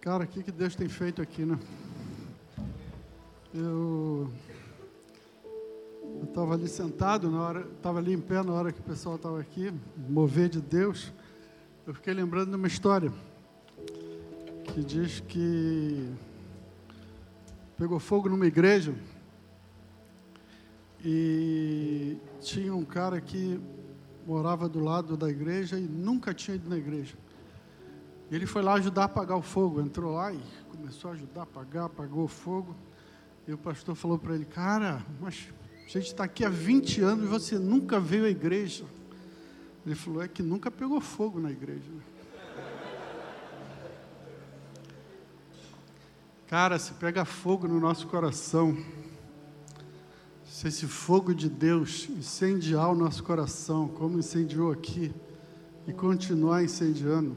Cara, o que, que Deus tem feito aqui, né? Eu estava ali sentado na hora, estava ali em pé na hora que o pessoal estava aqui, mover de Deus. Eu fiquei lembrando de uma história que diz que pegou fogo numa igreja e tinha um cara que morava do lado da igreja e nunca tinha ido na igreja. E ele foi lá ajudar a apagar o fogo, entrou lá e começou a ajudar a apagar, apagou o fogo. E o pastor falou para ele: Cara, mas a gente está aqui há 20 anos e você nunca veio à igreja. Ele falou: É que nunca pegou fogo na igreja. Cara, se pega fogo no nosso coração, se esse fogo de Deus incendiar o nosso coração, como incendiou aqui, e continuar incendiando,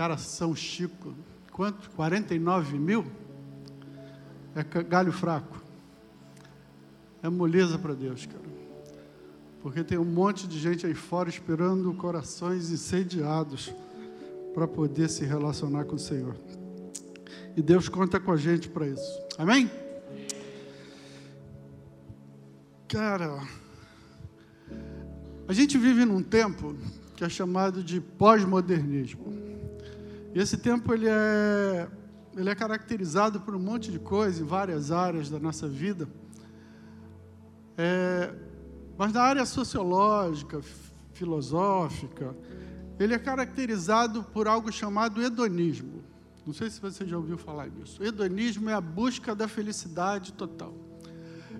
cara, São Chico, quanto? 49 mil? É galho fraco. É moleza para Deus, cara. Porque tem um monte de gente aí fora esperando corações incendiados para poder se relacionar com o Senhor. E Deus conta com a gente para isso. Amém? Cara, a gente vive num tempo que é chamado de pós-modernismo. E esse tempo ele é ele é caracterizado por um monte de coisa em várias áreas da nossa vida. É, mas na área sociológica, filosófica, ele é caracterizado por algo chamado hedonismo. Não sei se você já ouviu falar disso. Hedonismo é a busca da felicidade total.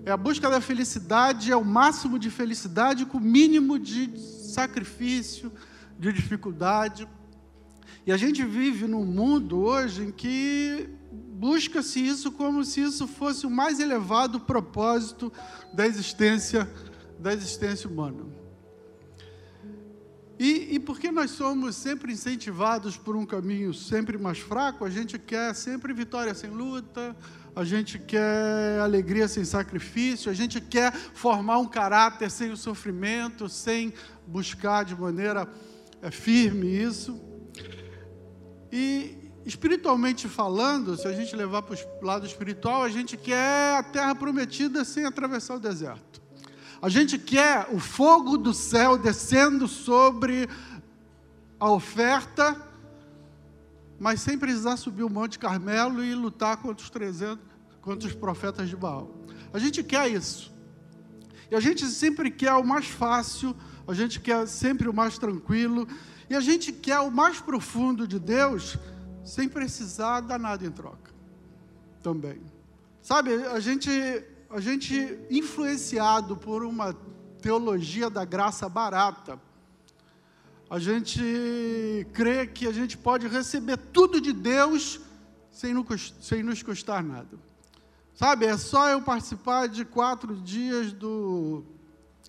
É a busca da felicidade, é o máximo de felicidade com o mínimo de sacrifício, de dificuldade. E a gente vive num mundo hoje em que busca-se isso como se isso fosse o mais elevado propósito da existência da existência humana. E, e porque nós somos sempre incentivados por um caminho sempre mais fraco, a gente quer sempre vitória sem luta, a gente quer alegria sem sacrifício, a gente quer formar um caráter sem o sofrimento, sem buscar de maneira é, firme isso. E espiritualmente falando, se a gente levar para o lado espiritual, a gente quer a terra prometida sem atravessar o deserto. A gente quer o fogo do céu descendo sobre a oferta, mas sem precisar subir o Monte Carmelo e lutar contra os 300, contra os profetas de Baal. A gente quer isso. E a gente sempre quer o mais fácil, a gente quer sempre o mais tranquilo, e a gente quer o mais profundo de Deus sem precisar dar nada em troca. Também. Sabe, a gente, a gente influenciado por uma teologia da graça barata, a gente crê que a gente pode receber tudo de Deus sem nos, sem nos custar nada. Sabe, é só eu participar de quatro dias do,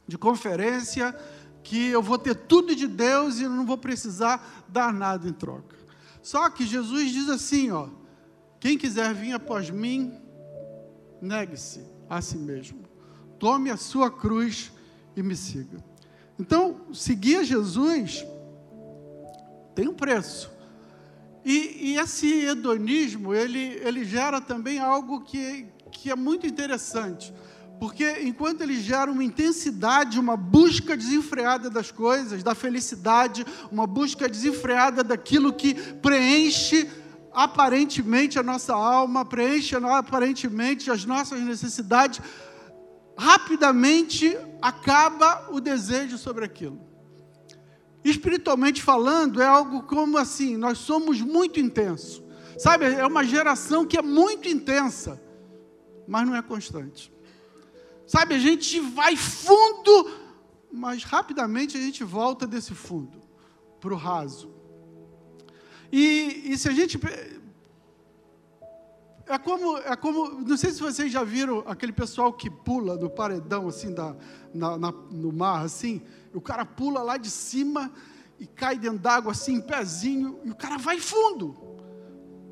de conferência que eu vou ter tudo de Deus e não vou precisar dar nada em troca. Só que Jesus diz assim, ó: quem quiser vir após mim, negue-se a si mesmo. Tome a sua cruz e me siga. Então, seguir Jesus tem um preço. E, e, esse hedonismo, ele, ele gera também algo que, que é muito interessante. Porque enquanto ele gera uma intensidade, uma busca desenfreada das coisas, da felicidade, uma busca desenfreada daquilo que preenche aparentemente a nossa alma, preenche aparentemente as nossas necessidades, rapidamente acaba o desejo sobre aquilo. Espiritualmente falando, é algo como assim: nós somos muito intensos. Sabe, é uma geração que é muito intensa, mas não é constante. Sabe, a gente vai fundo, mas rapidamente a gente volta desse fundo para o raso. E, e se a gente. É como, é como. Não sei se vocês já viram aquele pessoal que pula no paredão, assim, da, na, na, no mar, assim. o cara pula lá de cima e cai dentro d'água, assim, em pezinho, e o cara vai fundo.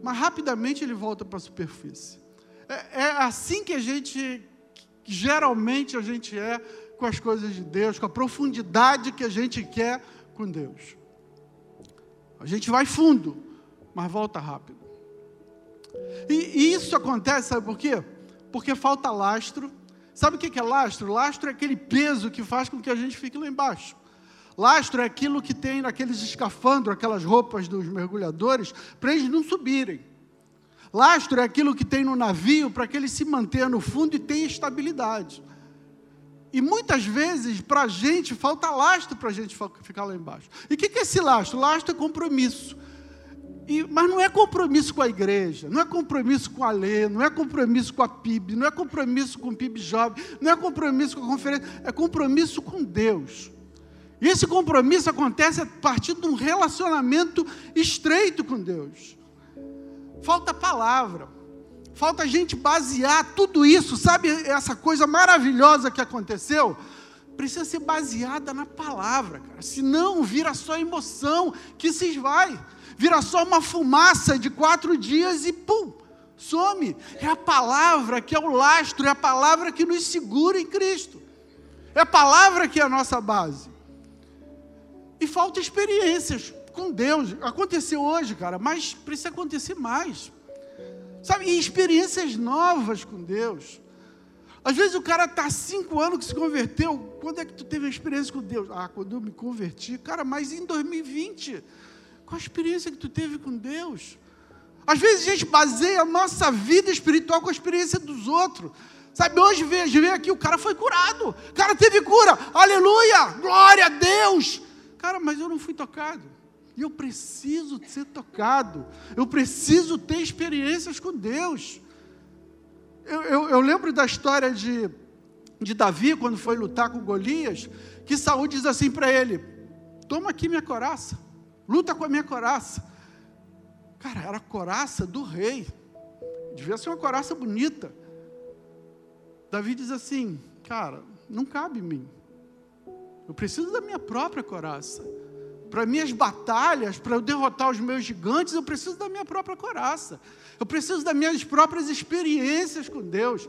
Mas rapidamente ele volta para a superfície. É, é assim que a gente que geralmente a gente é com as coisas de Deus, com a profundidade que a gente quer com Deus. A gente vai fundo, mas volta rápido. E, e isso acontece, sabe por quê? Porque falta lastro. Sabe o que é lastro? Lastro é aquele peso que faz com que a gente fique lá embaixo. Lastro é aquilo que tem naqueles escafandros, aquelas roupas dos mergulhadores, para eles não subirem. Lastro é aquilo que tem no navio para que ele se mantenha no fundo e tenha estabilidade. E muitas vezes, para a gente, falta lastro para a gente ficar lá embaixo. E o que, que é esse lastro? Lastro é compromisso. E, mas não é compromisso com a igreja, não é compromisso com a lei, não é compromisso com a PIB, não é compromisso com o PIB Jovem, não é compromisso com a conferência, é compromisso com Deus. E esse compromisso acontece a partir de um relacionamento estreito com Deus. Falta palavra, falta a gente basear tudo isso, sabe, essa coisa maravilhosa que aconteceu? Precisa ser baseada na palavra, cara. Senão vira só emoção que se esvai vira só uma fumaça de quatro dias e pum, some. É a palavra que é o lastro, é a palavra que nos segura em Cristo. É a palavra que é a nossa base. E falta experiências com Deus. Aconteceu hoje, cara, mas precisa acontecer mais. Sabe, e experiências novas com Deus. Às vezes o cara está cinco anos que se converteu. Quando é que tu teve a experiência com Deus? Ah, quando eu me converti. Cara, mas em 2020. Qual a experiência que tu teve com Deus? Às vezes a gente baseia a nossa vida espiritual com a experiência dos outros. Sabe, hoje vejo, vem aqui, o cara foi curado. O cara teve cura. Aleluia! Glória a Deus! Cara, mas eu não fui tocado. E eu preciso ser tocado. Eu preciso ter experiências com Deus. Eu, eu, eu lembro da história de, de Davi, quando foi lutar com Golias, que Saúl diz assim para ele: Toma aqui minha coraça luta com a minha coraça. Cara, era a coraça do rei. Devia ser uma coraça bonita. Davi diz assim: Cara, não cabe em mim. Eu preciso da minha própria coraça. Para minhas batalhas, para eu derrotar os meus gigantes, eu preciso da minha própria coraça. Eu preciso das minhas próprias experiências com Deus.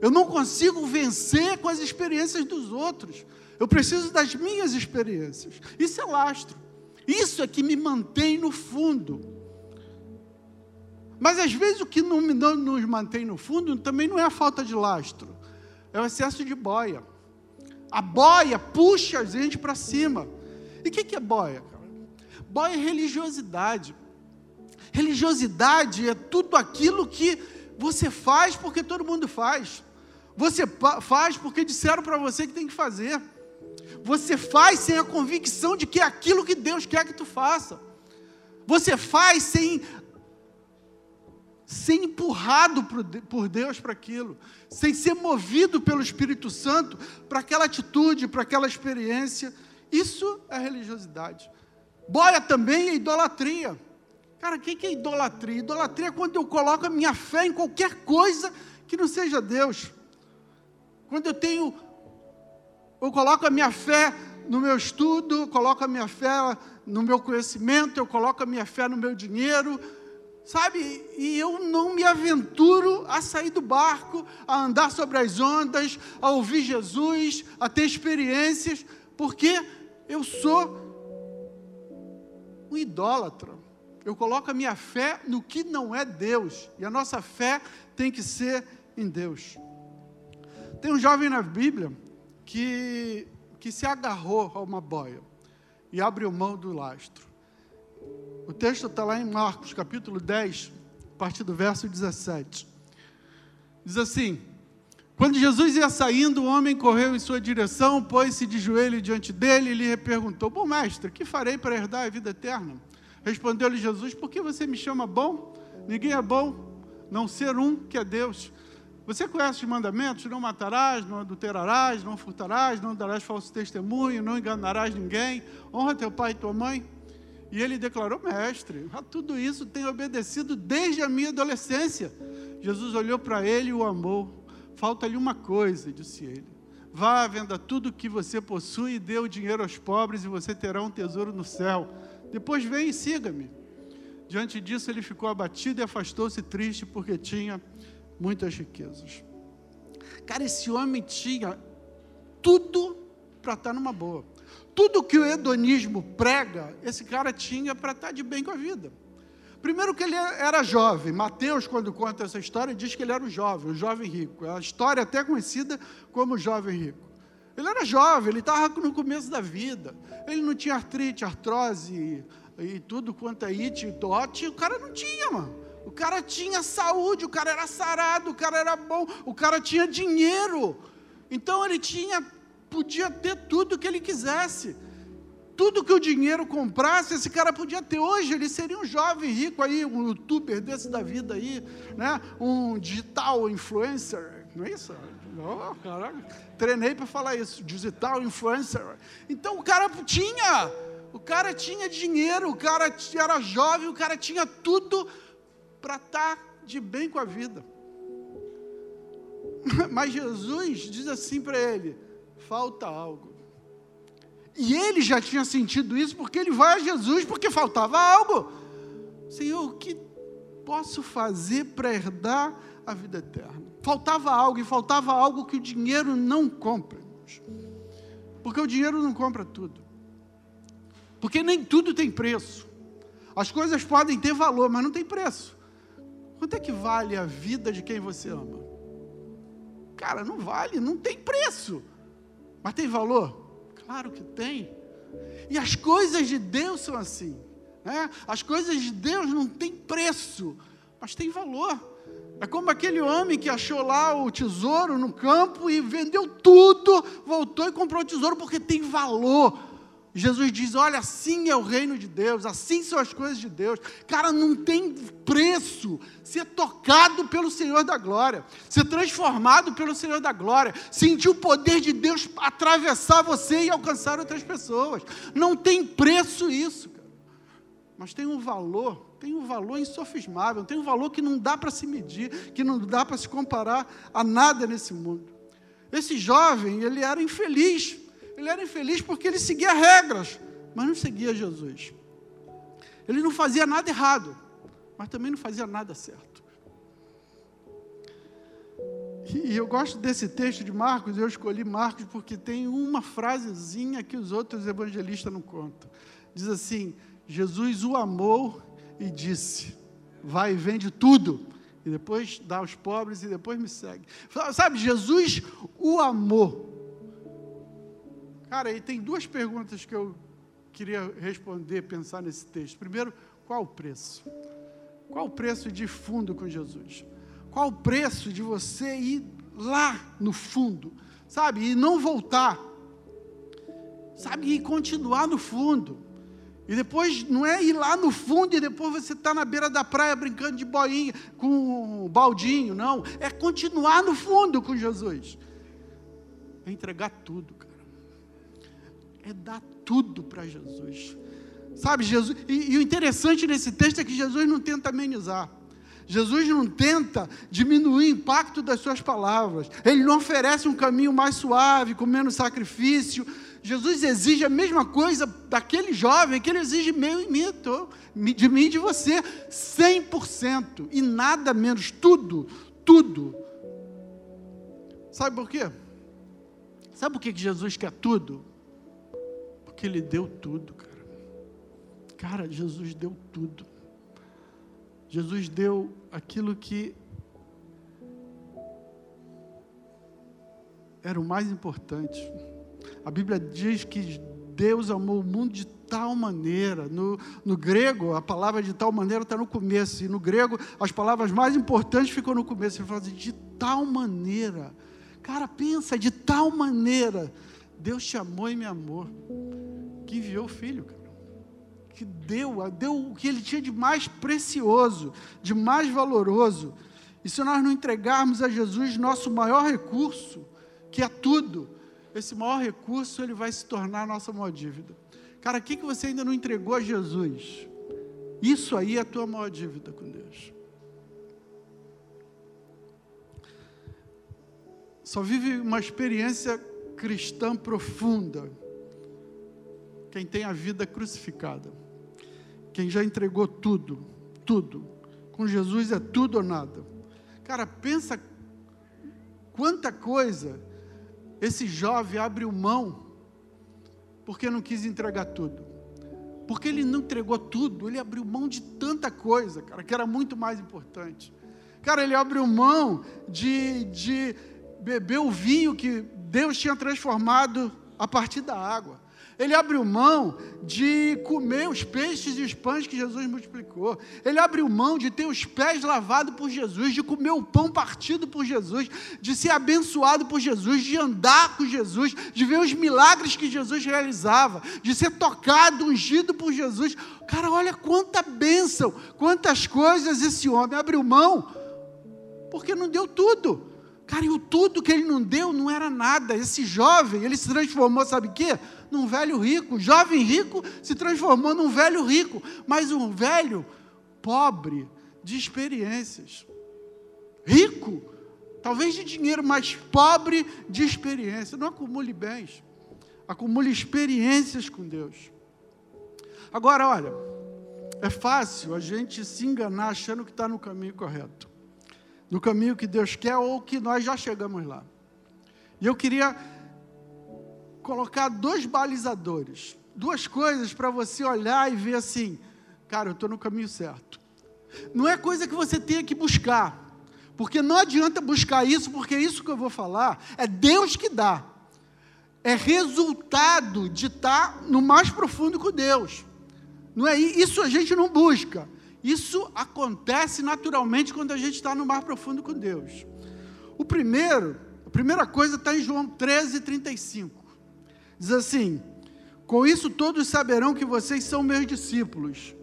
Eu não consigo vencer com as experiências dos outros. Eu preciso das minhas experiências. Isso é lastro. Isso é que me mantém no fundo. Mas às vezes o que não, não nos mantém no fundo também não é a falta de lastro, é o excesso de boia. A boia puxa a gente para cima. E o que, que é boia? Boia é religiosidade. Religiosidade é tudo aquilo que você faz porque todo mundo faz. Você faz porque disseram para você que tem que fazer. Você faz sem a convicção de que é aquilo que Deus quer que tu faça. Você faz sem ser empurrado por Deus para aquilo, sem ser movido pelo Espírito Santo para aquela atitude, para aquela experiência. Isso é religiosidade. Boia também é idolatria. Cara, o que é idolatria? Idolatria é quando eu coloco a minha fé em qualquer coisa que não seja Deus. Quando eu tenho eu coloco a minha fé no meu estudo, coloco a minha fé no meu conhecimento, eu coloco a minha fé no meu dinheiro, sabe? E eu não me aventuro a sair do barco, a andar sobre as ondas, a ouvir Jesus, a ter experiências, porque eu sou um idólatra. Eu coloco a minha fé no que não é Deus, e a nossa fé tem que ser em Deus. Tem um jovem na Bíblia que, que se agarrou a uma boia e abriu mão do lastro. O texto está lá em Marcos, capítulo 10, a partir do verso 17. Diz assim: Quando Jesus ia saindo, o homem correu em sua direção, pôs-se de joelho diante dele e lhe perguntou: Bom mestre, que farei para herdar a vida eterna? Respondeu-lhe Jesus: Por que você me chama bom? Ninguém é bom, não ser um que é Deus. Você conhece os mandamentos? Não matarás, não adulterarás, não furtarás, não darás falso testemunho, não enganarás ninguém, honra teu pai e tua mãe. E ele declarou: Mestre, a tudo isso tenho obedecido desde a minha adolescência. Jesus olhou para ele e o amou. Falta-lhe uma coisa, disse ele. Vá, venda tudo o que você possui e dê o dinheiro aos pobres, e você terá um tesouro no céu. Depois vem e siga-me. Diante disso, ele ficou abatido e afastou-se triste, porque tinha muitas riquezas. Cara, esse homem tinha tudo para estar numa boa. Tudo que o hedonismo prega, esse cara tinha para estar de bem com a vida. Primeiro que ele era jovem. Mateus, quando conta essa história, diz que ele era um jovem, um jovem rico. É a história até conhecida como jovem rico. Ele era jovem, ele estava no começo da vida. Ele não tinha artrite, artrose e, e tudo quanto é it, dote. O cara não tinha, mano. O cara tinha saúde, o cara era sarado, o cara era bom, o cara tinha dinheiro. Então ele tinha, podia ter tudo que ele quisesse tudo que o dinheiro comprasse, esse cara podia ter. Hoje ele seria um jovem rico aí, um youtuber desse da vida aí, né? um digital influencer, não é isso? Oh, caraca, treinei para falar isso, digital influencer. Então o cara tinha, o cara tinha dinheiro, o cara era jovem, o cara tinha tudo para estar tá de bem com a vida. Mas Jesus diz assim para ele: falta algo. E ele já tinha sentido isso porque ele vai a Jesus porque faltava algo. Senhor, o que posso fazer para herdar a vida eterna? Faltava algo e faltava algo que o dinheiro não compra. Porque o dinheiro não compra tudo. Porque nem tudo tem preço. As coisas podem ter valor, mas não tem preço. Quanto é que vale a vida de quem você ama? Cara, não vale, não tem preço. Mas tem valor? Claro que tem. E as coisas de Deus são assim. Né? As coisas de Deus não têm preço, mas têm valor. É como aquele homem que achou lá o tesouro no campo e vendeu tudo, voltou e comprou o tesouro porque tem valor. Jesus diz: Olha, assim é o reino de Deus, assim são as coisas de Deus. Cara, não tem preço ser tocado pelo Senhor da glória, ser transformado pelo Senhor da glória, sentir o poder de Deus atravessar você e alcançar outras pessoas. Não tem preço isso, cara. Mas tem um valor, tem um valor insofismável, tem um valor que não dá para se medir, que não dá para se comparar a nada nesse mundo. Esse jovem, ele era infeliz ele era infeliz porque ele seguia regras, mas não seguia Jesus. Ele não fazia nada errado, mas também não fazia nada certo. E eu gosto desse texto de Marcos, eu escolhi Marcos porque tem uma frasezinha que os outros evangelistas não contam. Diz assim: Jesus o amou e disse: Vai e vende tudo, e depois dá aos pobres, e depois me segue. Sabe, Jesus o amou. Cara, e tem duas perguntas que eu queria responder, pensar nesse texto. Primeiro, qual o preço? Qual o preço de fundo com Jesus? Qual o preço de você ir lá no fundo, sabe? E não voltar, sabe? E continuar no fundo. E depois não é ir lá no fundo e depois você está na beira da praia brincando de boinha com um baldinho, não. É continuar no fundo com Jesus. É entregar tudo, cara é dar tudo para Jesus. Sabe, Jesus, e, e, o interessante nesse texto é que Jesus não tenta amenizar. Jesus não tenta diminuir o impacto das suas palavras. Ele não oferece um caminho mais suave, com menos sacrifício. Jesus exige a mesma coisa daquele jovem que ele exige meu e mim, de mim e de você, 100%, e nada menos, tudo, tudo. Sabe por quê? Sabe por que Jesus quer tudo? Porque Ele deu tudo, cara. Cara, Jesus deu tudo. Jesus deu aquilo que era o mais importante. A Bíblia diz que Deus amou o mundo de tal maneira. No, no grego, a palavra de tal maneira está no começo. E no grego, as palavras mais importantes ficam no começo. Ele fala assim, de tal maneira. Cara, pensa, de tal maneira. Deus te amou e me amou que enviou o filho, cara. Que deu, deu o que ele tinha de mais precioso, de mais valoroso. E se nós não entregarmos a Jesus nosso maior recurso, que é tudo, esse maior recurso ele vai se tornar a nossa maior dívida. Cara, o que, que você ainda não entregou a Jesus? Isso aí é a tua maior dívida com Deus. Só vive uma experiência cristã profunda quem tem a vida crucificada, quem já entregou tudo, tudo. Com Jesus é tudo ou nada. Cara, pensa quanta coisa esse jovem abriu mão porque não quis entregar tudo. porque ele não entregou tudo, ele abriu mão de tanta coisa, cara, que era muito mais importante. Cara, ele abriu mão de, de beber o vinho que Deus tinha transformado a partir da água. Ele abriu mão de comer os peixes e os pães que Jesus multiplicou. Ele abriu mão de ter os pés lavados por Jesus, de comer o pão partido por Jesus, de ser abençoado por Jesus, de andar com Jesus, de ver os milagres que Jesus realizava, de ser tocado, ungido por Jesus. Cara, olha quanta bênção, quantas coisas esse homem abriu mão, porque não deu tudo. Cara, e o tudo que ele não deu não era nada. Esse jovem, ele se transformou, sabe o quê? Num velho rico. Jovem rico se transformou num velho rico, mas um velho pobre de experiências. Rico, talvez de dinheiro, mas pobre de experiência. Não acumule bens, acumule experiências com Deus. Agora, olha, é fácil a gente se enganar achando que está no caminho correto no caminho que Deus quer ou que nós já chegamos lá. E eu queria colocar dois balizadores, duas coisas para você olhar e ver assim, cara, eu estou no caminho certo. Não é coisa que você tenha que buscar, porque não adianta buscar isso, porque isso que eu vou falar é Deus que dá. É resultado de estar no mais profundo com Deus. Não é isso a gente não busca. Isso acontece naturalmente quando a gente está no mar profundo com Deus. O primeiro, a primeira coisa está em João 13, 35. Diz assim: Com isso todos saberão que vocês são meus discípulos.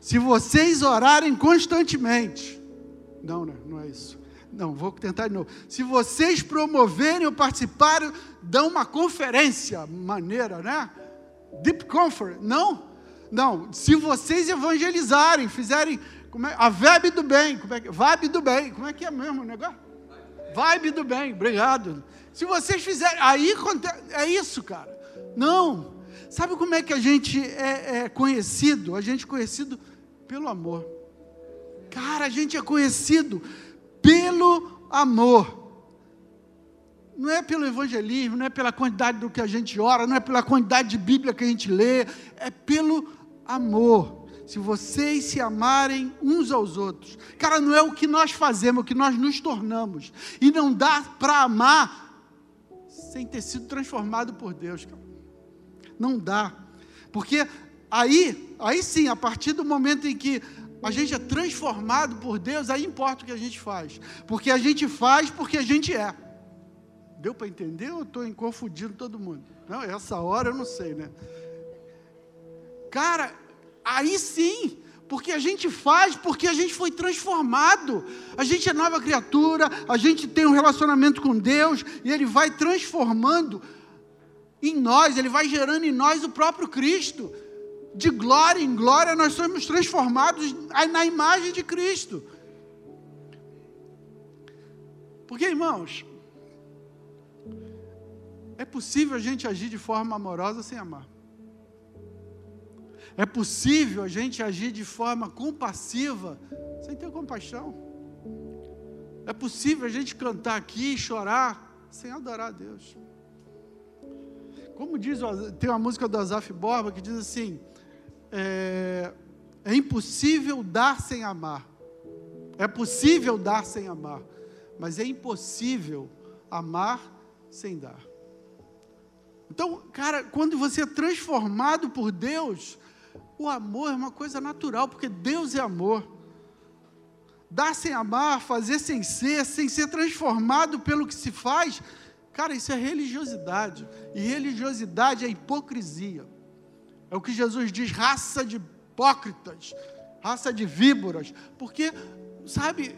Se vocês orarem constantemente. Não, não, não é isso. Não, vou tentar de novo. Se vocês promoverem ou participarem, dão uma conferência maneira, né? Deep comfort. Não, não. Se vocês evangelizarem, fizerem como é, a vibe do bem, como é que, vibe do bem, como é que é mesmo o negócio? Vibe do bem, obrigado. Se vocês fizerem, aí é isso, cara. Não. Sabe como é que a gente é, é conhecido? A gente é conhecido pelo amor. Cara, a gente é conhecido pelo amor não é pelo evangelismo, não é pela quantidade do que a gente ora, não é pela quantidade de Bíblia que a gente lê, é pelo amor. Se vocês se amarem uns aos outros, cara, não é o que nós fazemos, é o que nós nos tornamos. E não dá para amar sem ter sido transformado por Deus, cara. Não dá. Porque aí, aí sim, a partir do momento em que a gente é transformado por Deus, aí importa o que a gente faz. Porque a gente faz porque a gente é. Deu para entender ou estou confundindo todo mundo? Não, essa hora eu não sei, né? Cara, aí sim, porque a gente faz, porque a gente foi transformado. A gente é nova criatura, a gente tem um relacionamento com Deus e Ele vai transformando em nós, Ele vai gerando em nós o próprio Cristo. De glória em glória, nós somos transformados na imagem de Cristo. Porque, irmãos, é possível a gente agir de forma amorosa sem amar. É possível a gente agir de forma compassiva sem ter compaixão. É possível a gente cantar aqui e chorar sem adorar a Deus. Como diz, tem uma música do Azaf Borba que diz assim: é, é impossível dar sem amar. É possível dar sem amar, mas é impossível amar sem dar. Então, cara, quando você é transformado por Deus, o amor é uma coisa natural, porque Deus é amor. Dar sem amar, fazer sem ser, sem ser transformado pelo que se faz, cara, isso é religiosidade. E religiosidade é hipocrisia. É o que Jesus diz, raça de hipócritas, raça de víboras. Porque, sabe,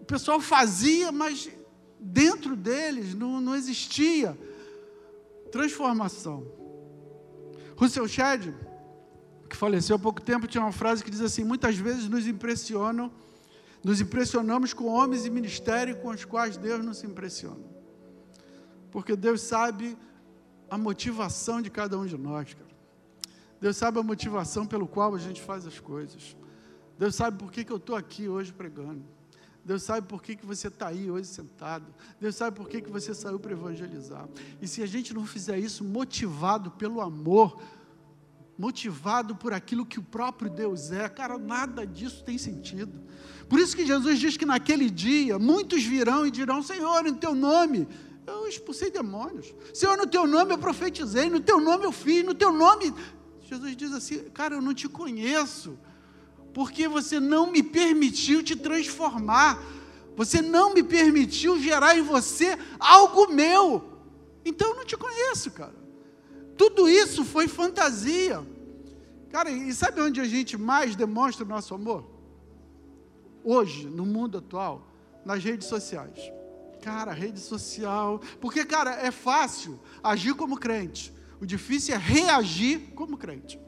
o pessoal fazia, mas dentro deles não, não existia transformação. Russell Shedd, que faleceu há pouco tempo, tinha uma frase que diz assim: muitas vezes nos impressionam, nos impressionamos com homens e ministérios com os quais Deus não se impressiona. Porque Deus sabe a motivação de cada um de nós, cara. Deus sabe a motivação pelo qual a gente faz as coisas. Deus sabe por que, que eu estou aqui hoje pregando. Deus sabe por que, que você está aí hoje sentado. Deus sabe por que, que você saiu para evangelizar. E se a gente não fizer isso motivado pelo amor, motivado por aquilo que o próprio Deus é, cara, nada disso tem sentido. Por isso que Jesus diz que naquele dia muitos virão e dirão: Senhor, em teu nome eu expulsei demônios. Senhor, no teu nome eu profetizei, no teu nome eu fiz, no teu nome. Jesus diz assim: Cara, eu não te conheço porque você não me permitiu te transformar, você não me permitiu gerar em você algo meu. Então eu não te conheço, cara. Tudo isso foi fantasia. Cara, e sabe onde a gente mais demonstra o nosso amor? Hoje, no mundo atual, nas redes sociais. Cara, rede social. Porque, cara, é fácil agir como crente. O difícil é reagir como crente.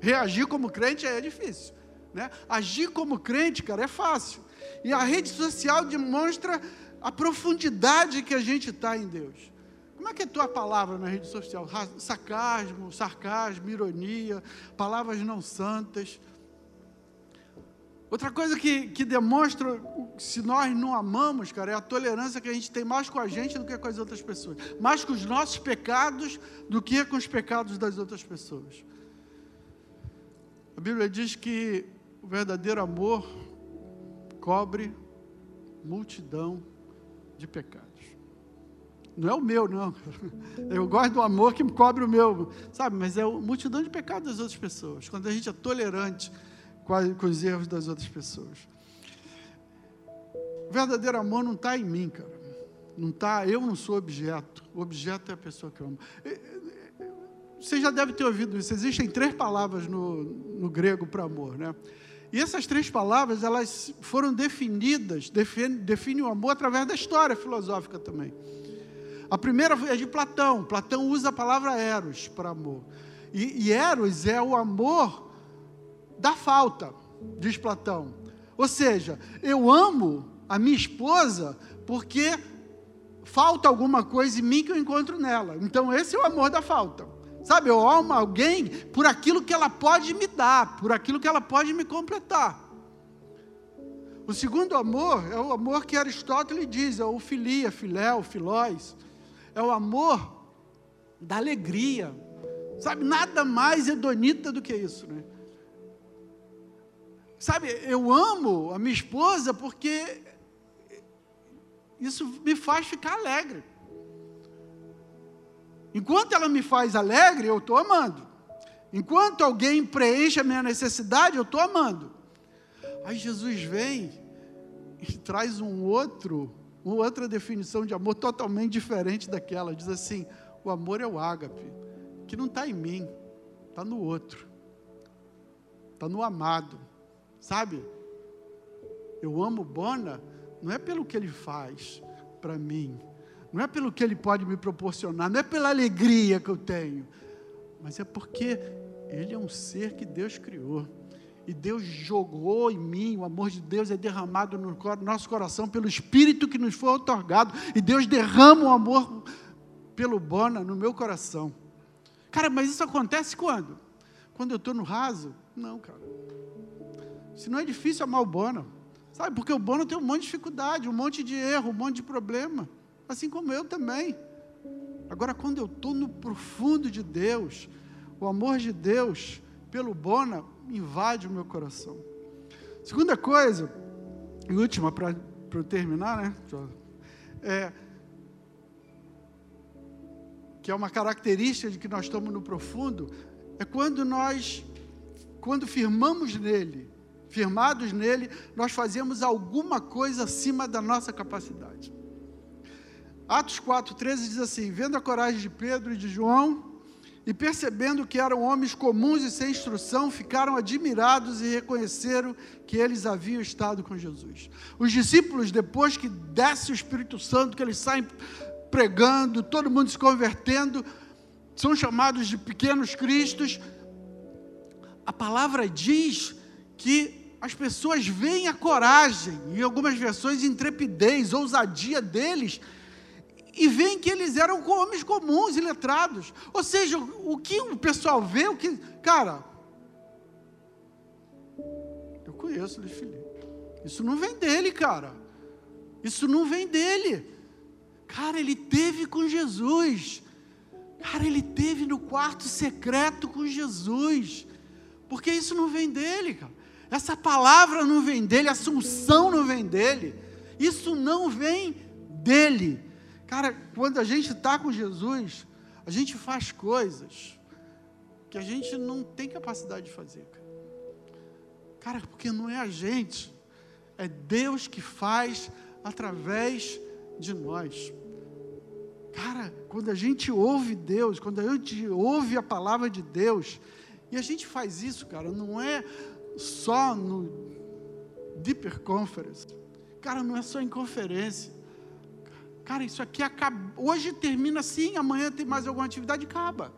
Reagir como crente é difícil. Né? Agir como crente, cara, é fácil. E a rede social demonstra a profundidade que a gente está em Deus. Como é que é a tua palavra na rede social? Sarcasmo, sarcasmo, ironia, palavras não santas. Outra coisa que, que demonstra se nós não amamos, cara, é a tolerância que a gente tem mais com a gente do que com as outras pessoas. Mais com os nossos pecados do que com os pecados das outras pessoas. A Bíblia diz que o verdadeiro amor cobre multidão de pecados. Não é o meu, não. Eu gosto do amor que cobre o meu, sabe? Mas é a multidão de pecados das outras pessoas. Quando a gente é tolerante com os erros das outras pessoas. O verdadeiro amor não está em mim, cara. Não está, eu não sou objeto. O objeto é a pessoa que eu amo. Você já deve ter ouvido isso. Existem três palavras no, no grego para amor, né? E essas três palavras, elas foram definidas, define, define o amor através da história filosófica também. A primeira é de Platão. Platão usa a palavra eros para amor. E, e eros é o amor da falta, diz Platão. Ou seja, eu amo a minha esposa porque falta alguma coisa em mim que eu encontro nela. Então, esse é o amor da falta. Sabe, eu amo alguém por aquilo que ela pode me dar, por aquilo que ela pode me completar. O segundo amor é o amor que Aristóteles diz, é o filia, filéu, filóis. É o amor da alegria. Sabe, nada mais hedonita do que isso, né? Sabe, eu amo a minha esposa porque isso me faz ficar alegre. Enquanto ela me faz alegre, eu estou amando. Enquanto alguém preenche a minha necessidade, eu estou amando. Aí Jesus vem e traz um outro, uma outra definição de amor totalmente diferente daquela. Diz assim: o amor é o ágape, que não está em mim, está no outro, está no amado. Sabe? Eu amo Bona, não é pelo que ele faz para mim, não é pelo que Ele pode me proporcionar, não é pela alegria que eu tenho, mas é porque Ele é um ser que Deus criou. E Deus jogou em mim, o amor de Deus é derramado no nosso coração pelo Espírito que nos foi otorgado. E Deus derrama o amor pelo Bona no meu coração. Cara, mas isso acontece quando? Quando eu estou no raso? Não, cara. Se não é difícil amar o Bona. Sabe, porque o Bona tem um monte de dificuldade, um monte de erro, um monte de problema assim como eu também. Agora, quando eu estou no profundo de Deus, o amor de Deus pelo Bona invade o meu coração. Segunda coisa, e última para eu terminar, né? É, que é uma característica de que nós estamos no profundo, é quando nós, quando firmamos nele, firmados nele, nós fazemos alguma coisa acima da nossa capacidade. Atos 4,13 diz assim: Vendo a coragem de Pedro e de João, e percebendo que eram homens comuns e sem instrução, ficaram admirados e reconheceram que eles haviam estado com Jesus. Os discípulos, depois que desce o Espírito Santo, que eles saem pregando, todo mundo se convertendo, são chamados de pequenos cristos. A palavra diz que as pessoas veem a coragem, em algumas versões, intrepidez, ousadia deles e veem que eles eram homens comuns e letrados. Ou seja, o que o pessoal vê, o que. Cara, eu conheço Luiz Felipe. Isso não vem dele, cara. Isso não vem dele. Cara, ele teve com Jesus. Cara, ele teve no quarto secreto com Jesus. Porque isso não vem dele, cara. Essa palavra não vem dele, essa unção não vem dele. Isso não vem dele. Cara, quando a gente está com Jesus, a gente faz coisas que a gente não tem capacidade de fazer. Cara. porque não é a gente, é Deus que faz através de nós. Cara, quando a gente ouve Deus, quando a gente ouve a palavra de Deus, e a gente faz isso, cara, não é só no Deeper Conference. Cara, não é só em conferência. Cara, isso aqui acaba. Hoje termina assim, amanhã tem mais alguma atividade, acaba.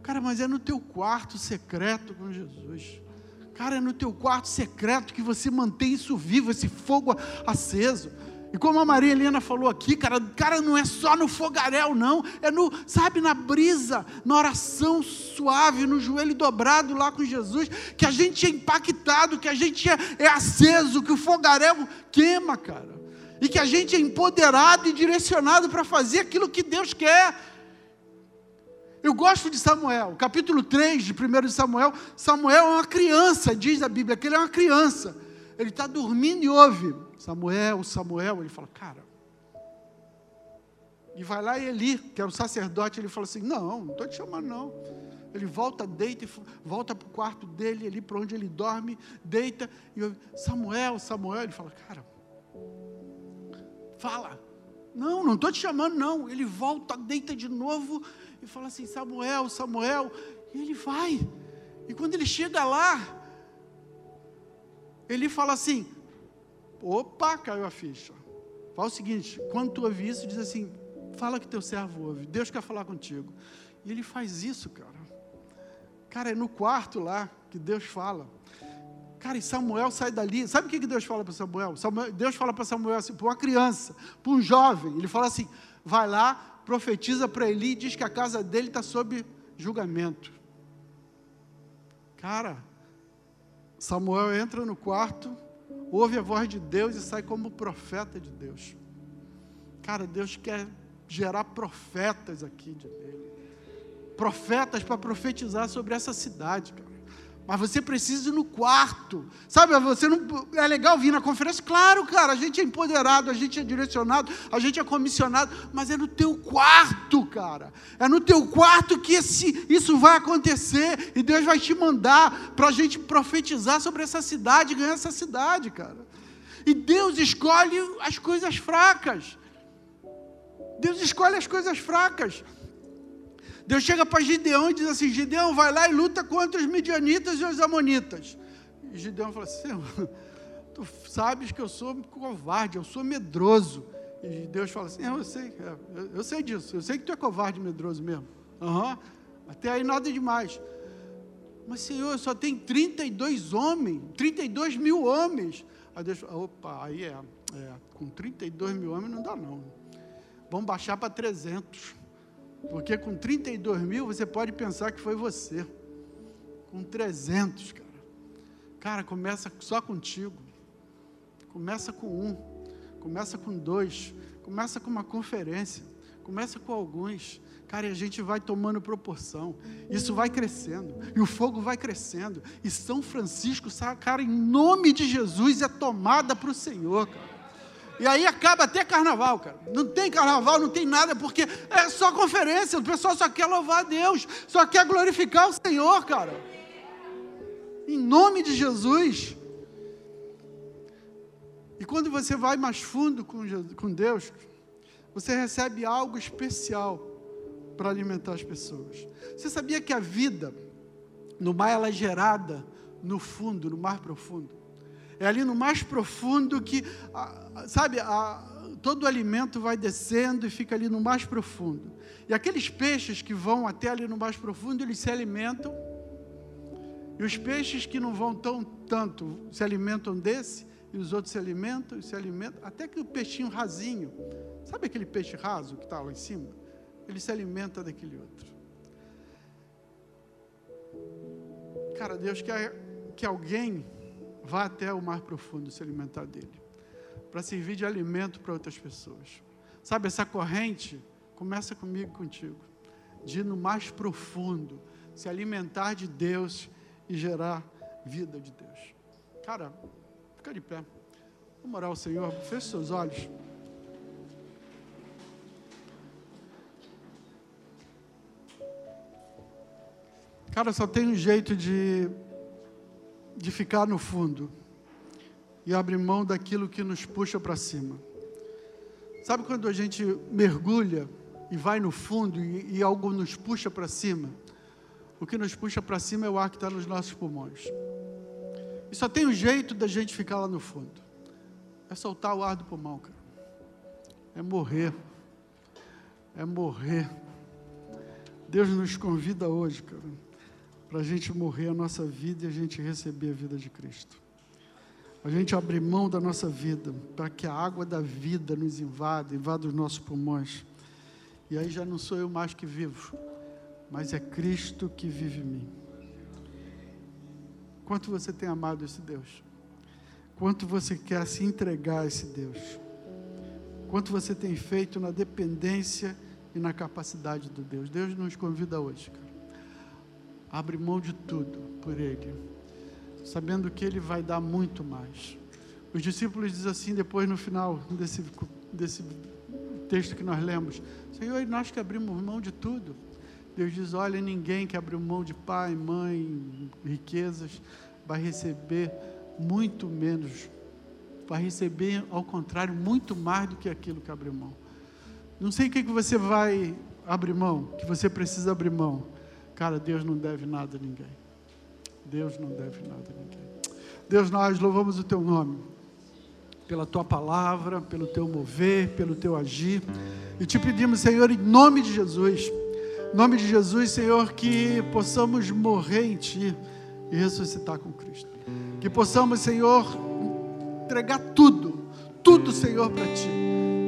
Cara, mas é no teu quarto secreto com Jesus. Cara, é no teu quarto secreto que você mantém isso vivo, esse fogo aceso. E como a Maria Helena falou aqui, cara, cara, não é só no fogaréu, não, é no, sabe, na brisa, na oração suave, no joelho dobrado lá com Jesus, que a gente é impactado, que a gente é, é aceso, que o fogaréu queima, cara. E que a gente é empoderado e direcionado para fazer aquilo que Deus quer. Eu gosto de Samuel, capítulo 3 de 1 de Samuel. Samuel é uma criança, diz a Bíblia, que ele é uma criança. Ele está dormindo e ouve Samuel, Samuel, ele fala, cara. E vai lá e Eli, que é o sacerdote, ele fala assim: Não, não estou te chamando, não. Ele volta, deita, e volta para o quarto dele, ali para onde ele dorme, deita, e eu, Samuel, Samuel, ele fala, cara, fala. Não, não estou te chamando, não. Ele volta, deita de novo e fala assim: Samuel, Samuel, e ele vai. E quando ele chega lá, ele fala assim: Opa, caiu a ficha. Fala o seguinte: quando tu ouve isso, diz assim: fala que teu servo ouve, Deus quer falar contigo. E ele faz isso, cara. Cara, é no quarto lá que Deus fala. Cara, e Samuel sai dali. Sabe o que Deus fala para Samuel? Samuel? Deus fala para Samuel assim, para uma criança, para um jovem. Ele fala assim: vai lá, profetiza para Eli e diz que a casa dele está sob julgamento. Cara, Samuel entra no quarto, ouve a voz de Deus e sai como profeta de Deus. Cara, Deus quer gerar profetas aqui dele. Profetas para profetizar sobre essa cidade, cara. Mas você precisa ir no quarto. Sabe, você não é legal vir na conferência? Claro, cara, a gente é empoderado, a gente é direcionado, a gente é comissionado, mas é no teu quarto, cara. É no teu quarto que esse, isso vai acontecer e Deus vai te mandar para a gente profetizar sobre essa cidade, ganhar essa cidade, cara. E Deus escolhe as coisas fracas. Deus escolhe as coisas fracas. Deus chega para Gideão e diz assim: Gideão, vai lá e luta contra os midianitas e os amonitas. E Gideão fala assim: Tu sabes que eu sou covarde, eu sou medroso. E Deus fala assim: é, Eu sei, é, eu, sei disso, eu sei que tu é covarde e medroso mesmo. Uhum. Até aí nada demais. Mas, Senhor, só tem 32 homens, 32 mil homens. Aí Deus fala: opa, aí é, é, com 32 mil homens não dá não. Vamos baixar para 300. Porque com 32 mil você pode pensar que foi você. Com 300, cara. Cara, começa só contigo. Começa com um. Começa com dois. Começa com uma conferência. Começa com alguns. Cara, e a gente vai tomando proporção. Isso vai crescendo. E o fogo vai crescendo. E São Francisco, cara, em nome de Jesus, é tomada para o Senhor, cara. E aí acaba até carnaval, cara. Não tem carnaval, não tem nada, porque é só conferência. O pessoal só quer louvar a Deus, só quer glorificar o Senhor, cara. Em nome de Jesus. E quando você vai mais fundo com, Jesus, com Deus, você recebe algo especial para alimentar as pessoas. Você sabia que a vida no mar ela é gerada no fundo, no mar profundo? É ali no mais profundo que, sabe, todo o alimento vai descendo e fica ali no mais profundo. E aqueles peixes que vão até ali no mais profundo, eles se alimentam. E os peixes que não vão tão tanto se alimentam desse, e os outros se alimentam e se alimentam, até que o peixinho rasinho, sabe aquele peixe raso que está lá em cima? Ele se alimenta daquele outro. Cara, Deus quer que alguém vá até o mar profundo se alimentar dele, para servir de alimento para outras pessoas. Sabe, essa corrente começa comigo e contigo, de ir no mais profundo, se alimentar de Deus e gerar vida de Deus. Cara, fica de pé. Vamos orar ao Senhor, feche seus olhos. Cara, só tem um jeito de, de ficar no fundo e abrir mão daquilo que nos puxa para cima. Sabe quando a gente mergulha e vai no fundo e, e algo nos puxa para cima? O que nos puxa para cima é o ar que está nos nossos pulmões. E só tem um jeito da gente ficar lá no fundo: é soltar o ar do pulmão, cara. É morrer. É morrer. Deus nos convida hoje, cara para a gente morrer a nossa vida e a gente receber a vida de Cristo. A gente abrir mão da nossa vida para que a água da vida nos invada, invada os nossos pulmões. E aí já não sou eu mais que vivo, mas é Cristo que vive em mim. Quanto você tem amado esse Deus? Quanto você quer se entregar a esse Deus? Quanto você tem feito na dependência e na capacidade do Deus? Deus nos convida hoje, cara abre mão de tudo por Ele, sabendo que Ele vai dar muito mais. Os discípulos dizem assim, depois no final desse, desse texto que nós lemos: Senhor, nós que abrimos mão de tudo. Deus diz: Olha, ninguém que abriu mão de pai, mãe, riquezas, vai receber muito menos, vai receber, ao contrário, muito mais do que aquilo que abriu mão. Não sei o que, que você vai abrir mão, que você precisa abrir mão Cara, Deus não deve nada a ninguém. Deus não deve nada a ninguém. Deus, nós louvamos o teu nome, pela tua palavra, pelo teu mover, pelo teu agir. E te pedimos, Senhor, em nome de Jesus, em nome de Jesus, Senhor, que possamos morrer em ti e ressuscitar com Cristo. Que possamos, Senhor, entregar tudo, tudo, Senhor, para ti.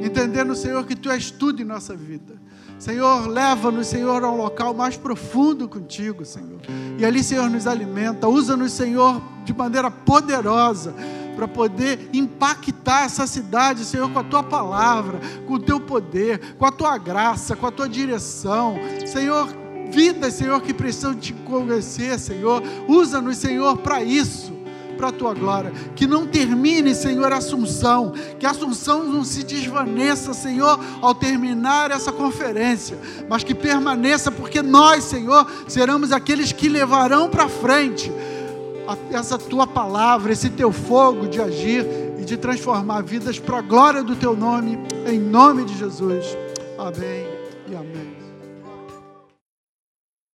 Entendendo, Senhor, que tu és tudo em nossa vida Senhor, leva-nos, Senhor, a um local mais profundo contigo, Senhor. E ali, Senhor, nos alimenta. Usa-nos, Senhor, de maneira poderosa para poder impactar essa cidade, Senhor, com a tua palavra, com o teu poder, com a tua graça, com a tua direção. Senhor, vidas, Senhor, que precisam te conhecer, Senhor. Usa-nos, Senhor, para isso para a tua glória. Que não termine, Senhor, a Assunção. Que a Assunção não se desvaneça, Senhor, ao terminar essa conferência. Mas que permaneça, porque nós, Senhor, seremos aqueles que levarão para frente essa tua palavra, esse teu fogo de agir e de transformar vidas para a glória do teu nome, em nome de Jesus. Amém e amém.